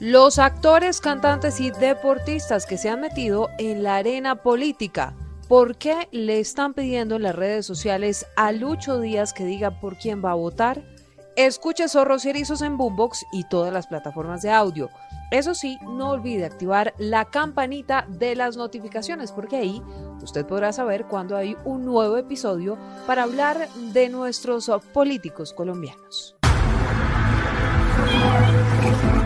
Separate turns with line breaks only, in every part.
los actores, cantantes y deportistas que se han metido en la arena política. ¿Por qué le están pidiendo en las redes sociales a Lucho Díaz que diga por quién va a votar? Escuche Zorros y Erizos en Boombox y todas las plataformas de audio. Eso sí, no olvide activar la campanita de las notificaciones porque ahí usted podrá saber cuando hay un nuevo episodio para hablar de nuestros políticos colombianos.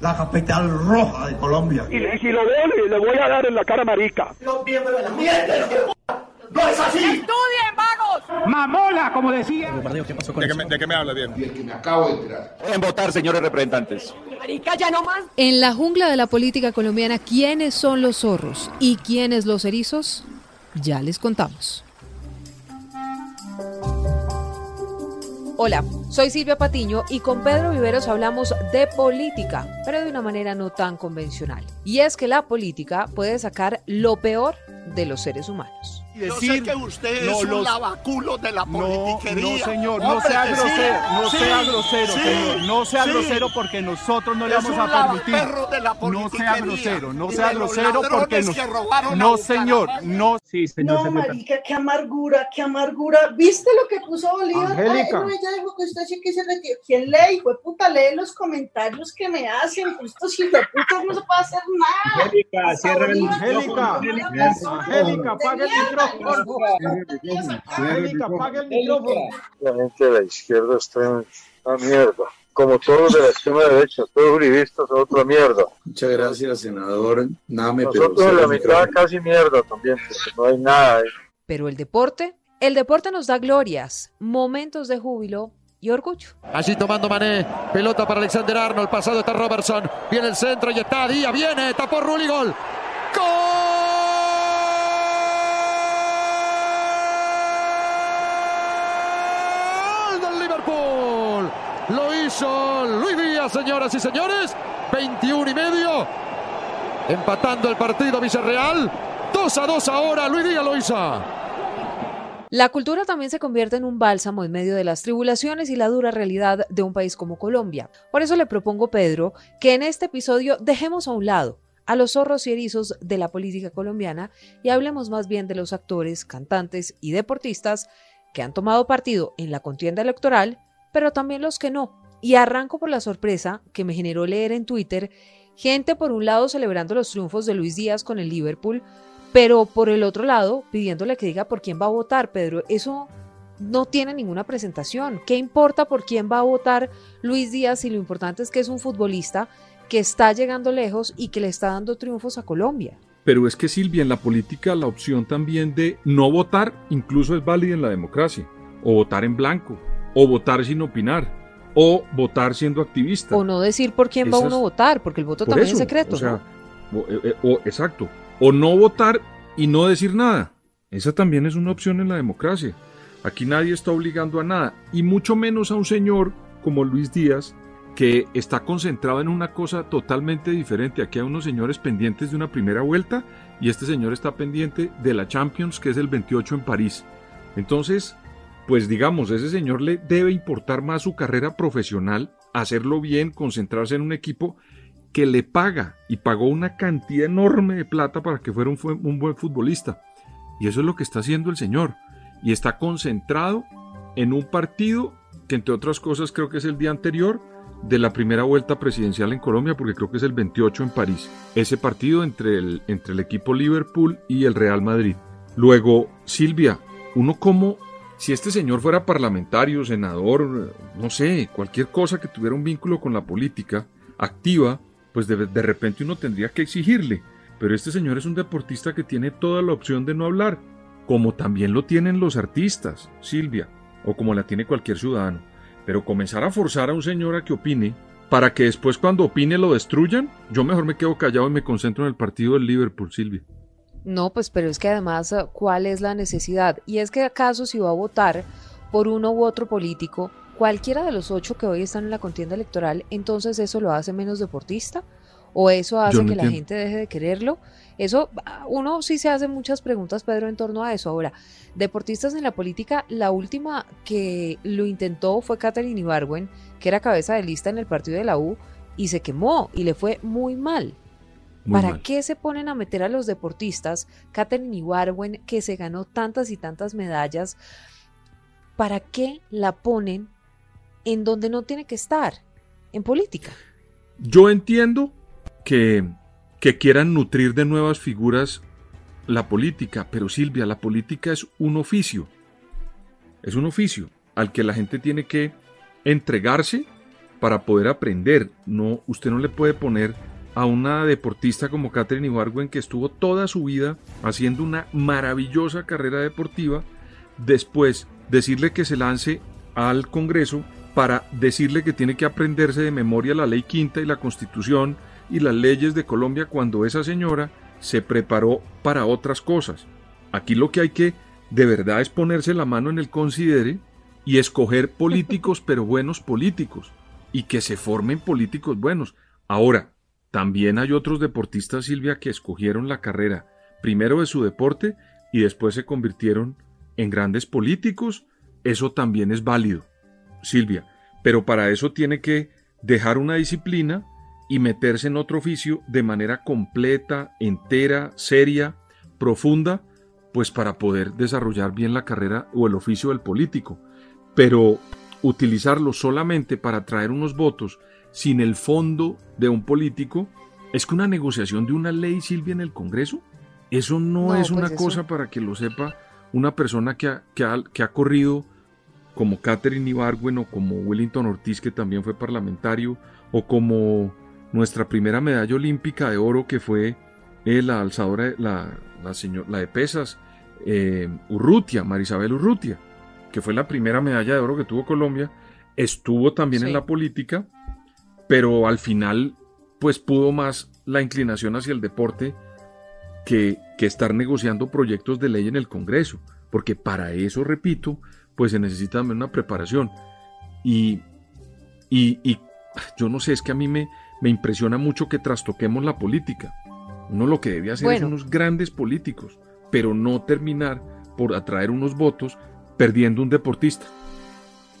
la capital roja de Colombia.
Y, y si lo veo, le, le voy a dar en la cara marica.
Los miembros de la mierda. ¡No es así!
Mamola, como decía.
¿De qué me, de qué me habla bien?
El que me acabo de enterar.
En votar, señores representantes.
En la jungla de la política colombiana, ¿quiénes son los zorros y quiénes los erizos? Ya les contamos. Hola, soy Silvia Patiño y con Pedro Viveros hablamos de política, pero de una manera no tan convencional. Y es que la política puede sacar lo peor de los seres humanos.
Yo sé que usted es un lavaculo de la politiquería.
No, señor, no sea
que sí,
grosero, no
sí,
sea grosero,
sí,
señor, no sea
sí.
grosero porque nosotros no le vamos a permitir.
de la
No sea grosero, no sea
de los
grosero porque nos...
que robaron a
No, señor, no. Sí, señor
No, marica, qué amargura, qué amargura. ¿Viste lo que puso Bolívar?
Angélica.
Ay, no, ella dijo que usted sí que se retiró. ¿Quién lee, hijo de puta? Lee los comentarios que me hacen. Estos hijos de puta no se puede hacer nada.
Angélica,
Hasta Bolívar
Angélica, Angélica, apaga el micrófono. Angélica, apaga el micrófono.
La gente de la izquierda está en una mierda. Como todos los de la extrema derecha, todos uribistas son otra mierda.
Muchas gracias, senador. Name,
Nosotros en la mitad casi mierda también, porque no hay nada.
Pero el deporte, el deporte nos da glorias, momentos de júbilo y orgullo.
Allí tomando Mané, pelota para Alexander Arnold, pasado está Robertson, viene el centro y está Díaz, viene, tapó Rulli, gol. ¡Gol del Liverpool! Lo hizo Luis Díaz, señoras y señores, 21 y medio, empatando el partido Villarreal, 2 a 2 ahora, Luis Díaz lo hizo.
La cultura también se convierte en un bálsamo en medio de las tribulaciones y la dura realidad de un país como Colombia. Por eso le propongo, Pedro, que en este episodio dejemos a un lado a los zorros y erizos de la política colombiana y hablemos más bien de los actores, cantantes y deportistas que han tomado partido en la contienda electoral, pero también los que no. Y arranco por la sorpresa que me generó leer en Twitter gente por un lado celebrando los triunfos de Luis Díaz con el Liverpool, pero por el otro lado pidiéndole que diga por quién va a votar, Pedro. Eso no tiene ninguna presentación. ¿Qué importa por quién va a votar Luis Díaz si lo importante es que es un futbolista que está llegando lejos y que le está dando triunfos a Colombia?
Pero es que Silvia, en la política la opción también de no votar incluso es válida en la democracia. O votar en blanco, o votar sin opinar, o votar siendo activista.
O no decir por quién va uno a votar, porque el voto también
eso,
es secreto.
O sea,
¿no?
o- eh, eh, o- exacto. O no votar y no decir nada. Esa también es una opción en la democracia. Aquí nadie está obligando a nada, y mucho menos a un señor como Luis Díaz, que está concentrado en una cosa totalmente diferente. Aquí hay unos señores pendientes de una primera vuelta y este señor está pendiente de la Champions, que es el 28 en París. Entonces, pues digamos, ese señor le debe importar más su carrera profesional, hacerlo bien, concentrarse en un equipo que le paga y pagó una cantidad enorme de plata para que fuera un, un buen futbolista. Y eso es lo que está haciendo el señor. Y está concentrado en un partido que entre otras cosas creo que es el día anterior de la primera vuelta presidencial en Colombia, porque creo que es el 28 en París. Ese partido entre el, entre el equipo Liverpool y el Real Madrid. Luego, Silvia, uno como, si este señor fuera parlamentario, senador, no sé, cualquier cosa que tuviera un vínculo con la política activa, pues de, de repente uno tendría que exigirle. Pero este señor es un deportista que tiene toda la opción de no hablar, como también lo tienen los artistas, Silvia, o como la tiene cualquier ciudadano. Pero comenzar a forzar a un señor a que opine, para que después cuando opine lo destruyan, yo mejor me quedo callado y me concentro en el partido del Liverpool, Silvia.
No, pues pero es que además, eh, ¿cuál es la necesidad? Y es que acaso si va a votar por uno u otro político, cualquiera de los ocho que hoy están en la contienda electoral, entonces eso lo hace menos deportista o eso hace que la gente deje de quererlo. Eso, uno sí se hace muchas preguntas, Pedro, en torno a eso. Ahora, deportistas en la política, la última que lo intentó fue Catherine Ibarwen, que era cabeza de lista en el partido de la U, y se quemó y le fue muy mal. ¿Para qué se ponen a meter a los deportistas? Catherine Ibarwen, que se ganó tantas y tantas medallas, ¿para qué la ponen en donde no tiene que estar? En política.
Yo entiendo que, quieran nutrir de nuevas figuras la política, pero Silvia, la política es un oficio. Es un oficio al que la gente tiene que entregarse para poder aprender. No, usted no le puede poner a una deportista como Catherine Ibargüen que estuvo toda su vida haciendo una maravillosa carrera deportiva, después decirle que se lance al Congreso para decirle que tiene que aprenderse de memoria la ley quinta y la constitución y las leyes de Colombia cuando esa señora se preparó para otras cosas. Aquí lo que hay que de verdad es ponerse la mano en el considere y escoger políticos, pero buenos políticos, y que se formen políticos buenos. Ahora, también hay otros deportistas, Silvia, que escogieron la carrera primero de su deporte y después se convirtieron en grandes políticos. Eso también es válido, Silvia, pero para eso tiene que dejar una disciplina y meterse en otro oficio de manera completa, entera, seria, profunda, pues para poder desarrollar bien la carrera o el oficio del político. Pero utilizarlo solamente para traer unos votos sin el fondo de un político, es que una negociación de una ley, Silvia, en el Congreso, eso no, es una pues cosa para que lo sepa una persona que ha, que ha, corrido como Catherine Ibargüen o como Wellington Ortiz, que también fue parlamentario, o como nuestra primera medalla olímpica de oro que fue eh, la alzadora, la, la, señor, la de pesas, eh, Urrutia, Marisabel Urrutia, que fue la primera medalla de oro que tuvo Colombia, estuvo también en la política, pero al final pues pudo más la inclinación hacia el deporte que, que estar negociando proyectos de ley en el Congreso, porque para eso, repito, pues se necesita también una preparación. Y, y, y yo no sé, es que a mí me, me impresiona mucho que trastoquemos la política. Uno lo que debe hacer es unos grandes políticos, pero no terminar por atraer unos votos perdiendo un deportista.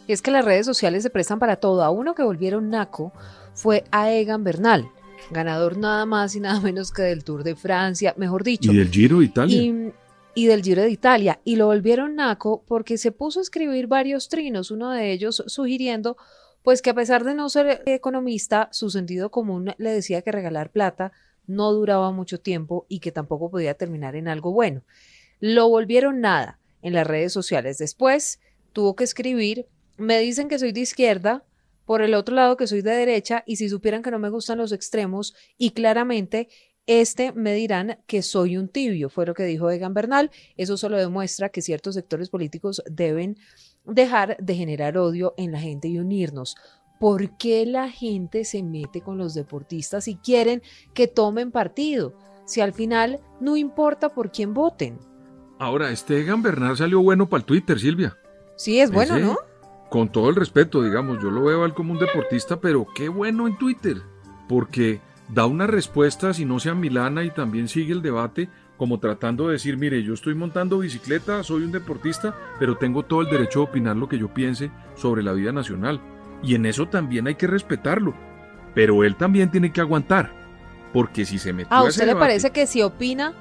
Es que las redes sociales se prestan para todo. A uno que volvieron naco fue a Egan Bernal, ganador nada más y nada menos que del Tour de Francia, mejor dicho.
Y del Giro de Italia.
Y, y del Giro de Italia. Y lo volvieron naco porque se puso a escribir varios trinos, uno de ellos sugiriendo pues que a pesar de no ser economista, su sentido común le decía que regalar plata no duraba mucho tiempo y que tampoco podía terminar en algo bueno. Lo volvieron nada en las redes sociales. Después tuvo que escribir, me dicen que soy de izquierda, por el otro lado que soy de derecha, y si supieran que no me gustan los extremos, y claramente este me dirán que soy un tibio, fue lo que dijo Egan Bernal. Eso solo demuestra que ciertos sectores políticos deben dejar de generar odio en la gente y unirnos. ¿Por qué la gente se mete con los deportistas y quieren que tomen partido? Si al final no importa por quién voten.
Ahora, este Egan Bernal salió bueno para el Twitter, Silvia.
Sí, es bueno, ¿no?
Con todo el respeto, digamos, yo lo veo al como un deportista, pero qué bueno en Twitter, porque da una respuesta, si no sea Milana, y también sigue el debate como tratando de decir, mire, yo estoy montando bicicleta, soy un deportista, pero tengo todo el derecho de opinar lo que yo piense sobre la vida nacional. Y en eso también hay que respetarlo. Pero él también tiene que aguantar. Porque si se mete
¿A usted le parece que si opina,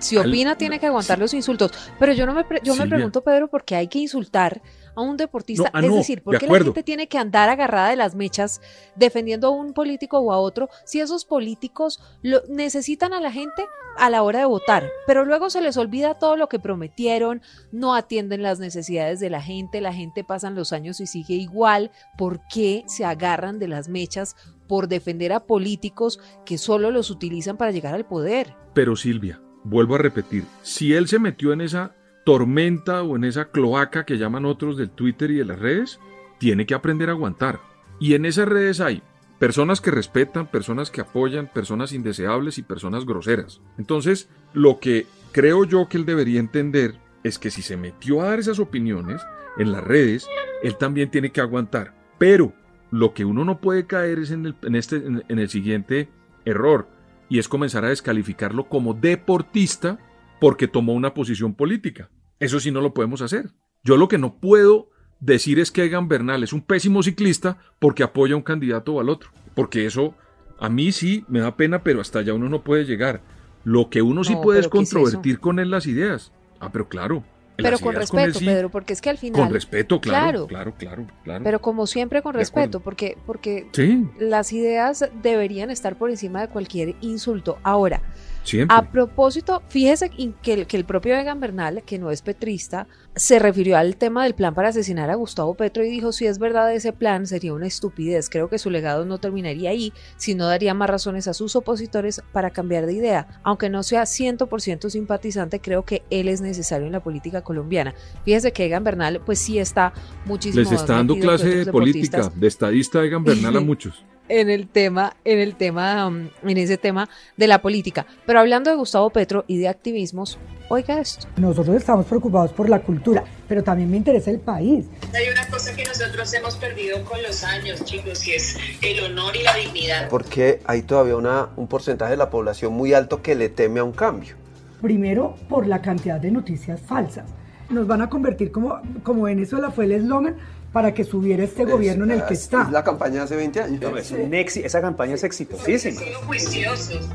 si opina tiene que aguantar los insultos? Pero yo no me, yo me pregunto, Pedro, ¿por qué hay que insultar a un deportista.
No, ah,
es
no,
decir, ¿por
de
qué la gente tiene que andar agarrada de las mechas defendiendo a un político o a otro si esos políticos lo, necesitan a la gente a la hora de votar? Pero luego se les olvida todo lo que prometieron, no atienden las necesidades de la gente, la gente pasan los años y sigue igual. ¿Por qué se agarran de las mechas por defender a políticos que solo los utilizan para llegar al poder?
Pero Silvia, vuelvo a repetir, si él se metió en esa tormenta o en esa cloaca que llaman otros del Twitter y de las redes, tiene que aprender a aguantar. Y en esas redes hay personas que respetan, personas que apoyan, personas indeseables y personas groseras. Entonces, lo que creo yo que él debería entender es que si se metió a dar esas opiniones en las redes, él también tiene que aguantar. Pero lo que uno no puede caer es en el, en este, el siguiente error, y es comenzar a descalificarlo como deportista porque tomó una posición política. Eso sí no lo podemos hacer. Yo lo que no puedo decir es que Egan Bernal es un pésimo ciclista porque apoya a un candidato o al otro. Porque eso a mí sí me da pena, pero hasta allá uno no puede llegar. Lo que uno sí
No,
puede es
pero ¿qué es
controvertir con él las ideas. Ah, pero claro.
Pero con
él
respeto,
sí-
Pedro, porque es que al final...
Con respeto,
claro.
Claro. Claro, claro.
Pero como siempre con respeto, porque, porque
Sí.
las ideas deberían estar por encima de cualquier insulto. Ahora,
Siempre.
a propósito, fíjese que el, que el propio Egan Bernal, que no es petrista, se refirió al tema del plan para asesinar a Gustavo Petro y dijo, si es verdad ese plan, sería una estupidez. Creo que su legado no terminaría ahí, sino daría más razones a sus opositores para cambiar de idea. Aunque no sea 100% simpatizante, creo que él es necesario en la política colombiana. Fíjese que Egan Bernal, pues sí está muchísimo
Les está dando clase de política, de estadista Egan Bernal a muchos.
En el tema, en el tema, um, en ese tema de la política. Pero hablando de Gustavo Petro y de activismos, oiga esto.
Nosotros estamos preocupados por la cultura, pero también me interesa el país.
Hay una cosa que nosotros hemos perdido con los años, chicos, y es el honor y la dignidad.
Porque hay todavía una, un porcentaje de la población muy alto que le teme a un cambio.
Primero, por la cantidad de noticias falsas. Nos van a convertir como, como Venezuela fue el eslogan para que subiera este gobierno en el que
Es-
está.
Es la campaña de hace 20 años.
es un exi- esa campaña es exitosísima.
juiciosos.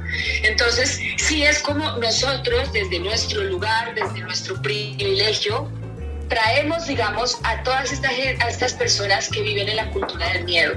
Entonces, sí es como nosotros, desde nuestro lugar, desde nuestro privilegio, traemos, digamos, a todas estas, a estas personas que viven en la cultura del miedo.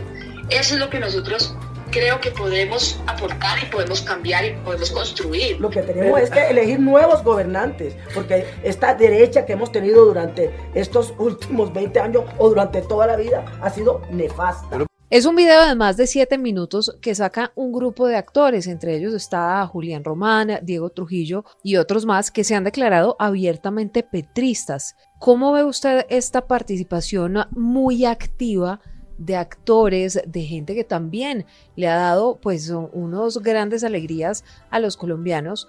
Eso es lo que nosotros creo que podemos aportar y podemos cambiar y podemos construir.
Lo que tenemos es que elegir nuevos gobernantes, porque esta derecha que hemos tenido durante estos últimos 20 años o durante toda la vida ha sido nefasta.
Es un video de más de siete minutos que saca un grupo de actores, entre ellos está Julián Román, Diego Trujillo y otros más que se han declarado abiertamente petristas. ¿Cómo ve usted esta participación muy activa de actores, de gente que también le ha dado pues unos grandes alegrías a los colombianos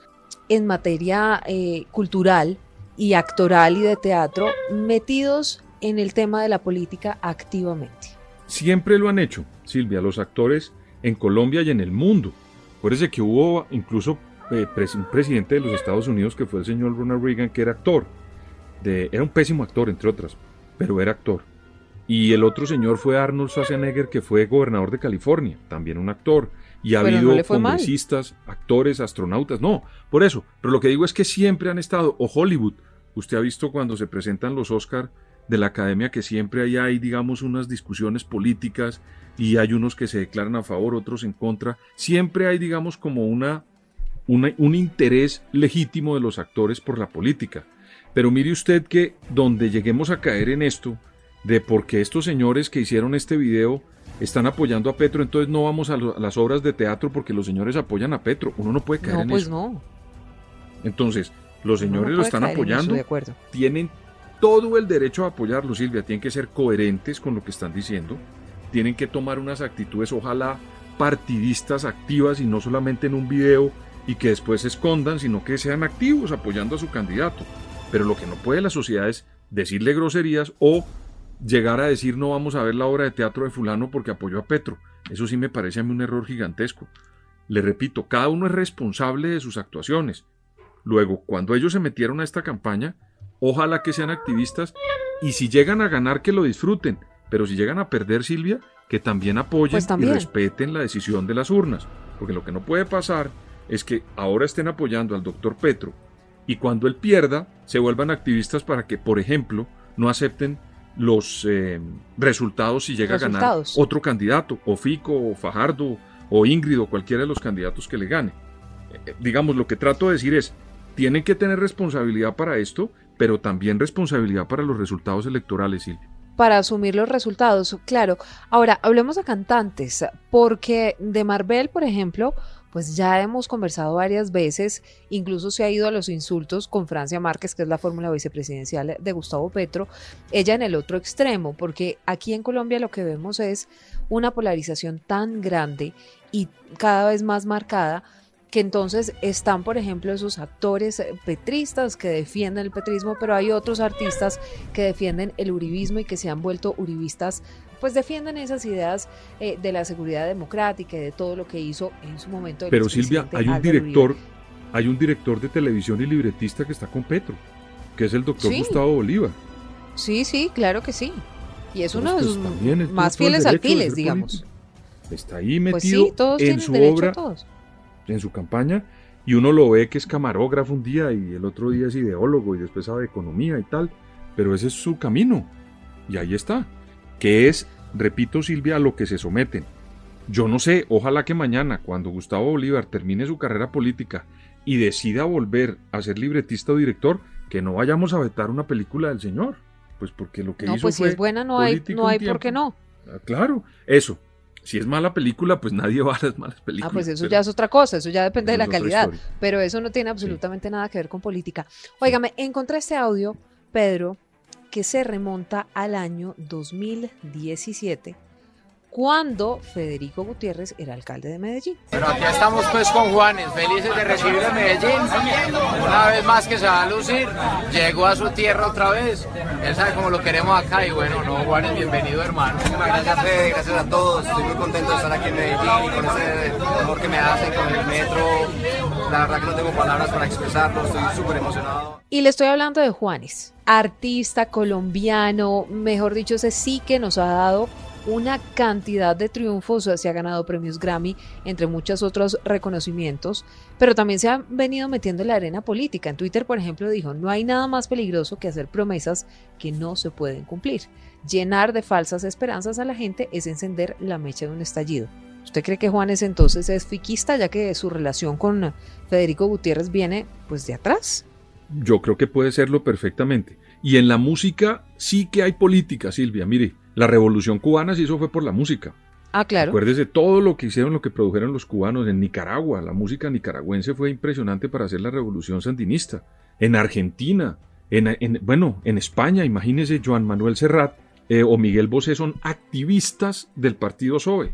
en materia eh, cultural y actoral y de teatro, metidos en el tema de la política activamente?
Siempre lo han hecho, Silvia, los actores en Colombia y en el mundo. Acuérdese que hubo incluso eh, un presidente de los Estados Unidos que fue el señor Ronald Reagan, que era actor. Era un pésimo actor, entre otras, pero era actor. Y el otro señor fue Arnold Schwarzenegger, que fue gobernador de California, también un actor. Y ha
Pero
habido
mal.
congresistas, actores, astronautas, no, por eso. Pero lo que digo es que siempre han estado, o Hollywood, usted ha visto cuando se presentan los Oscar de la academia que siempre ahí hay, digamos, unas discusiones políticas y hay unos que se declaran a favor, otros en contra. Siempre hay, digamos, como una, una- un interés legítimo de los actores por la política. Pero mire usted que donde lleguemos a caer en esto, de por qué estos señores que hicieron este video están apoyando a Petro, entonces no vamos a, lo- a las obras de teatro porque los señores apoyan a Petro. Uno no puede caer
No,
en
pues
eso.
no.
Entonces, los
no
señores lo están
en eso,
apoyando,
de acuerdo.
tienen todo el derecho a apoyarlo, Silvia, tienen que ser coherentes con lo que están diciendo, tienen que tomar unas actitudes, ojalá partidistas activas y no solamente en un video y que después se escondan, sino que sean activos apoyando a su candidato. Pero lo que no puede la sociedad es decirle groserías o llegar a decir no vamos a ver la obra de teatro de fulano porque apoyó a Petro. Eso sí me parece a mí un error gigantesco. Le repito, cada uno es responsable de sus actuaciones. Luego, cuando ellos se metieron a esta campaña, ojalá que sean activistas y si llegan a ganar que lo disfruten, pero si llegan a perder Silvia, que también apoyen
Pues también.
y respeten la decisión de las urnas, porque lo que no puede pasar es que ahora estén apoyando al doctor Petro y cuando él pierda se vuelvan activistas para que, por ejemplo, no acepten los eh, resultados si llega a ganar otro candidato, o Fico, o Fajardo, o Ingrid, o cualquiera de los candidatos que le gane. Eh, digamos, lo que trato de decir es, tienen que tener responsabilidad para esto, pero también responsabilidad para los resultados electorales, Silvia.
para asumir los resultados, claro. Ahora, hablemos de cantantes, porque de Marvel, por ejemplo, pues ya hemos conversado varias veces, incluso se ha ido a los insultos con Francia Márquez, que es la fórmula vicepresidencial de Gustavo Petro, ella en el otro extremo, porque aquí en Colombia lo que vemos es una polarización tan grande y cada vez más marcada que entonces están, por ejemplo, esos actores petristas que defienden el petrismo, pero hay otros artistas que defienden el uribismo y que se han vuelto uribistas, pues defienden esas ideas eh, de la seguridad democrática y de todo lo que hizo en su momento. el
Pero Silvia, hay un director,
Uribe.
hay un director de televisión y libretista que está con Petro, que es el doctor
Sí.
Gustavo Bolívar.
Sí, sí, claro que sí. Y es
Pero
uno de
pues
sus más fieles alfiles, digamos.
político. Está ahí
Pues
metido
sí,
en su obra,
todos.
en su campaña, y uno lo ve que es camarógrafo un día y el otro día es ideólogo y después sabe economía y tal, pero ese es su camino. Y ahí está. Que es, repito Silvia, a lo que se someten. Yo no sé, ojalá que mañana, cuando Gustavo Bolívar termine su carrera política y decida volver a ser libretista o director, que no vayamos a vetar una película del señor. Pues porque lo que
No,
hizo
pues si es buena no hay, no hay por qué no.
Ah, Claro, eso. Si es mala película, pues nadie va a las malas
Ah,
películas.
pues eso ya es otra cosa, eso ya depende de la calidad, pero eso no tiene absolutamente nada que ver con política. Óigame, encontré este audio, Pedro, que se remonta al año 2017, cuando Federico Gutiérrez era alcalde de Medellín.
Pero aquí estamos pues con Juanes, felices de recibirlo en Medellín. Una vez más que se va a lucir, llegó a su tierra otra vez. Él sabe cómo lo queremos acá y bueno, no, Juanes, bienvenido hermano.
Gracias Fede, gracias a todos. Estoy muy contento de estar aquí en Medellín y con ese amor que me hacen con el metro. La verdad que no tengo palabras para expresarlo, estoy súper emocionado.
Y le estoy hablando de Juanes, artista colombiano, mejor dicho, ese sí que nos ha dado una cantidad de triunfos, se ha ganado premios Grammy, entre muchos otros reconocimientos, pero también se ha venido metiendo en la arena política. En Twitter, por ejemplo, dijo, no hay nada más peligroso que hacer promesas que no se pueden cumplir. Llenar de falsas esperanzas a la gente es encender la mecha de un estallido. ¿Usted cree que Juanes entonces es fiquista, ya que su relación con Federico Gutiérrez viene pues de atrás?
Yo creo que puede serlo perfectamente. Y en la música sí que hay política, Silvia. Mire, la revolución cubana sí eso fue por la música.
Ah, claro.
Acuérdese todo lo que hicieron, lo que produjeron los cubanos en Nicaragua. La música nicaragüense fue impresionante para hacer la revolución sandinista. En Argentina, en, en- bueno, en España, imagínese Joan Manuel Serrat eh, o Miguel Bosé son activistas del partido SOE.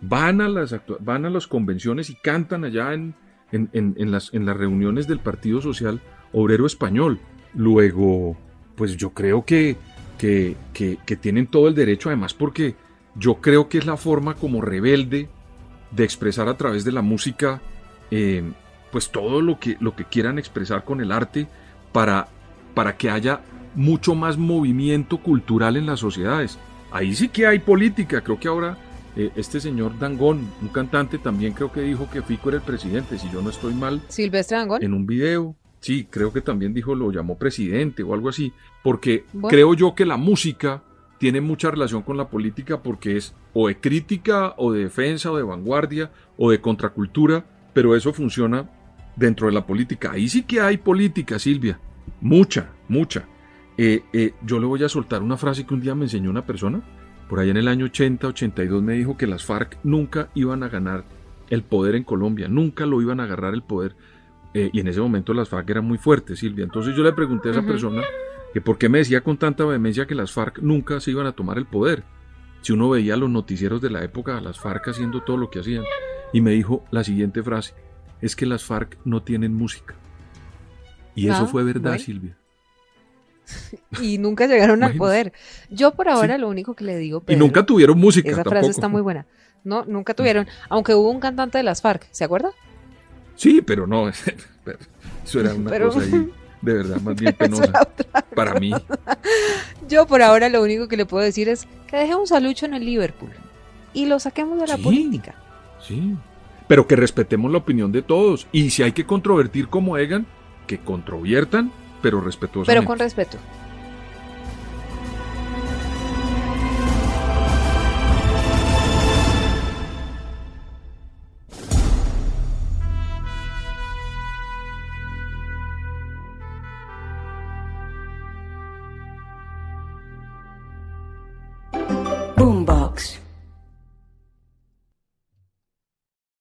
Van a las, van a las convenciones y cantan allá en- en- en las, en las reuniones del Partido Social Obrero Español. Luego, pues yo creo que, que, que- que tienen todo el derecho, además porque yo creo que es la forma como rebelde de expresar a través de la música, eh, pues todo lo que, lo que quieran expresar con el arte para, para que haya mucho más movimiento cultural en las sociedades. Ahí sí que hay política, creo que ahora eh, este señor Dangón, un cantante, también creo que dijo que Fico era el presidente, si yo no estoy mal,
Silvestre Dangond.
en un video. Sí, creo que también dijo, lo llamó presidente o algo así, porque
Bueno.
creo yo que la música tiene mucha relación con la política porque es o de crítica o de defensa o de vanguardia o de contracultura, pero eso funciona dentro de la política. Ahí sí que hay política, Silvia, mucha, mucha. Eh, eh, yo le voy a soltar una frase que un día me enseñó una persona, por allá en el año 80, 82 me dijo que las FARC nunca iban a ganar el poder en Colombia, nunca lo iban a agarrar el poder. Eh, y en ese momento las FARC eran muy fuertes, Silvia. Entonces yo le pregunté a esa persona que por qué me decía con tanta vehemencia que las FARC nunca se iban a tomar el poder. Si uno veía los noticieros de la época, las FARC haciendo todo lo que hacían. Y me dijo la siguiente frase, es que las FARC no tienen música. Y eso
Ah,
fue verdad,
bueno.
Silvia.
y nunca llegaron al poder. Yo por ahora
Sí.
lo único que le digo,
Y nunca tuvieron música
esa
tampoco.
frase está muy buena. No, nunca tuvieron, aunque hubo un cantante de las FARC, ¿se acuerda?
Sí, pero no, eso era una
Pero-
cosa ahí, de verdad, más bien penosa para mí.
Yo por ahora lo único que le puedo decir es que dejemos a Lucho en el Liverpool y lo saquemos de la
Sí.
política.
Sí, pero que respetemos la opinión de todos. Y si hay que controvertir como Egan, que controviertan, pero respetuosamente.
Pero con respeto.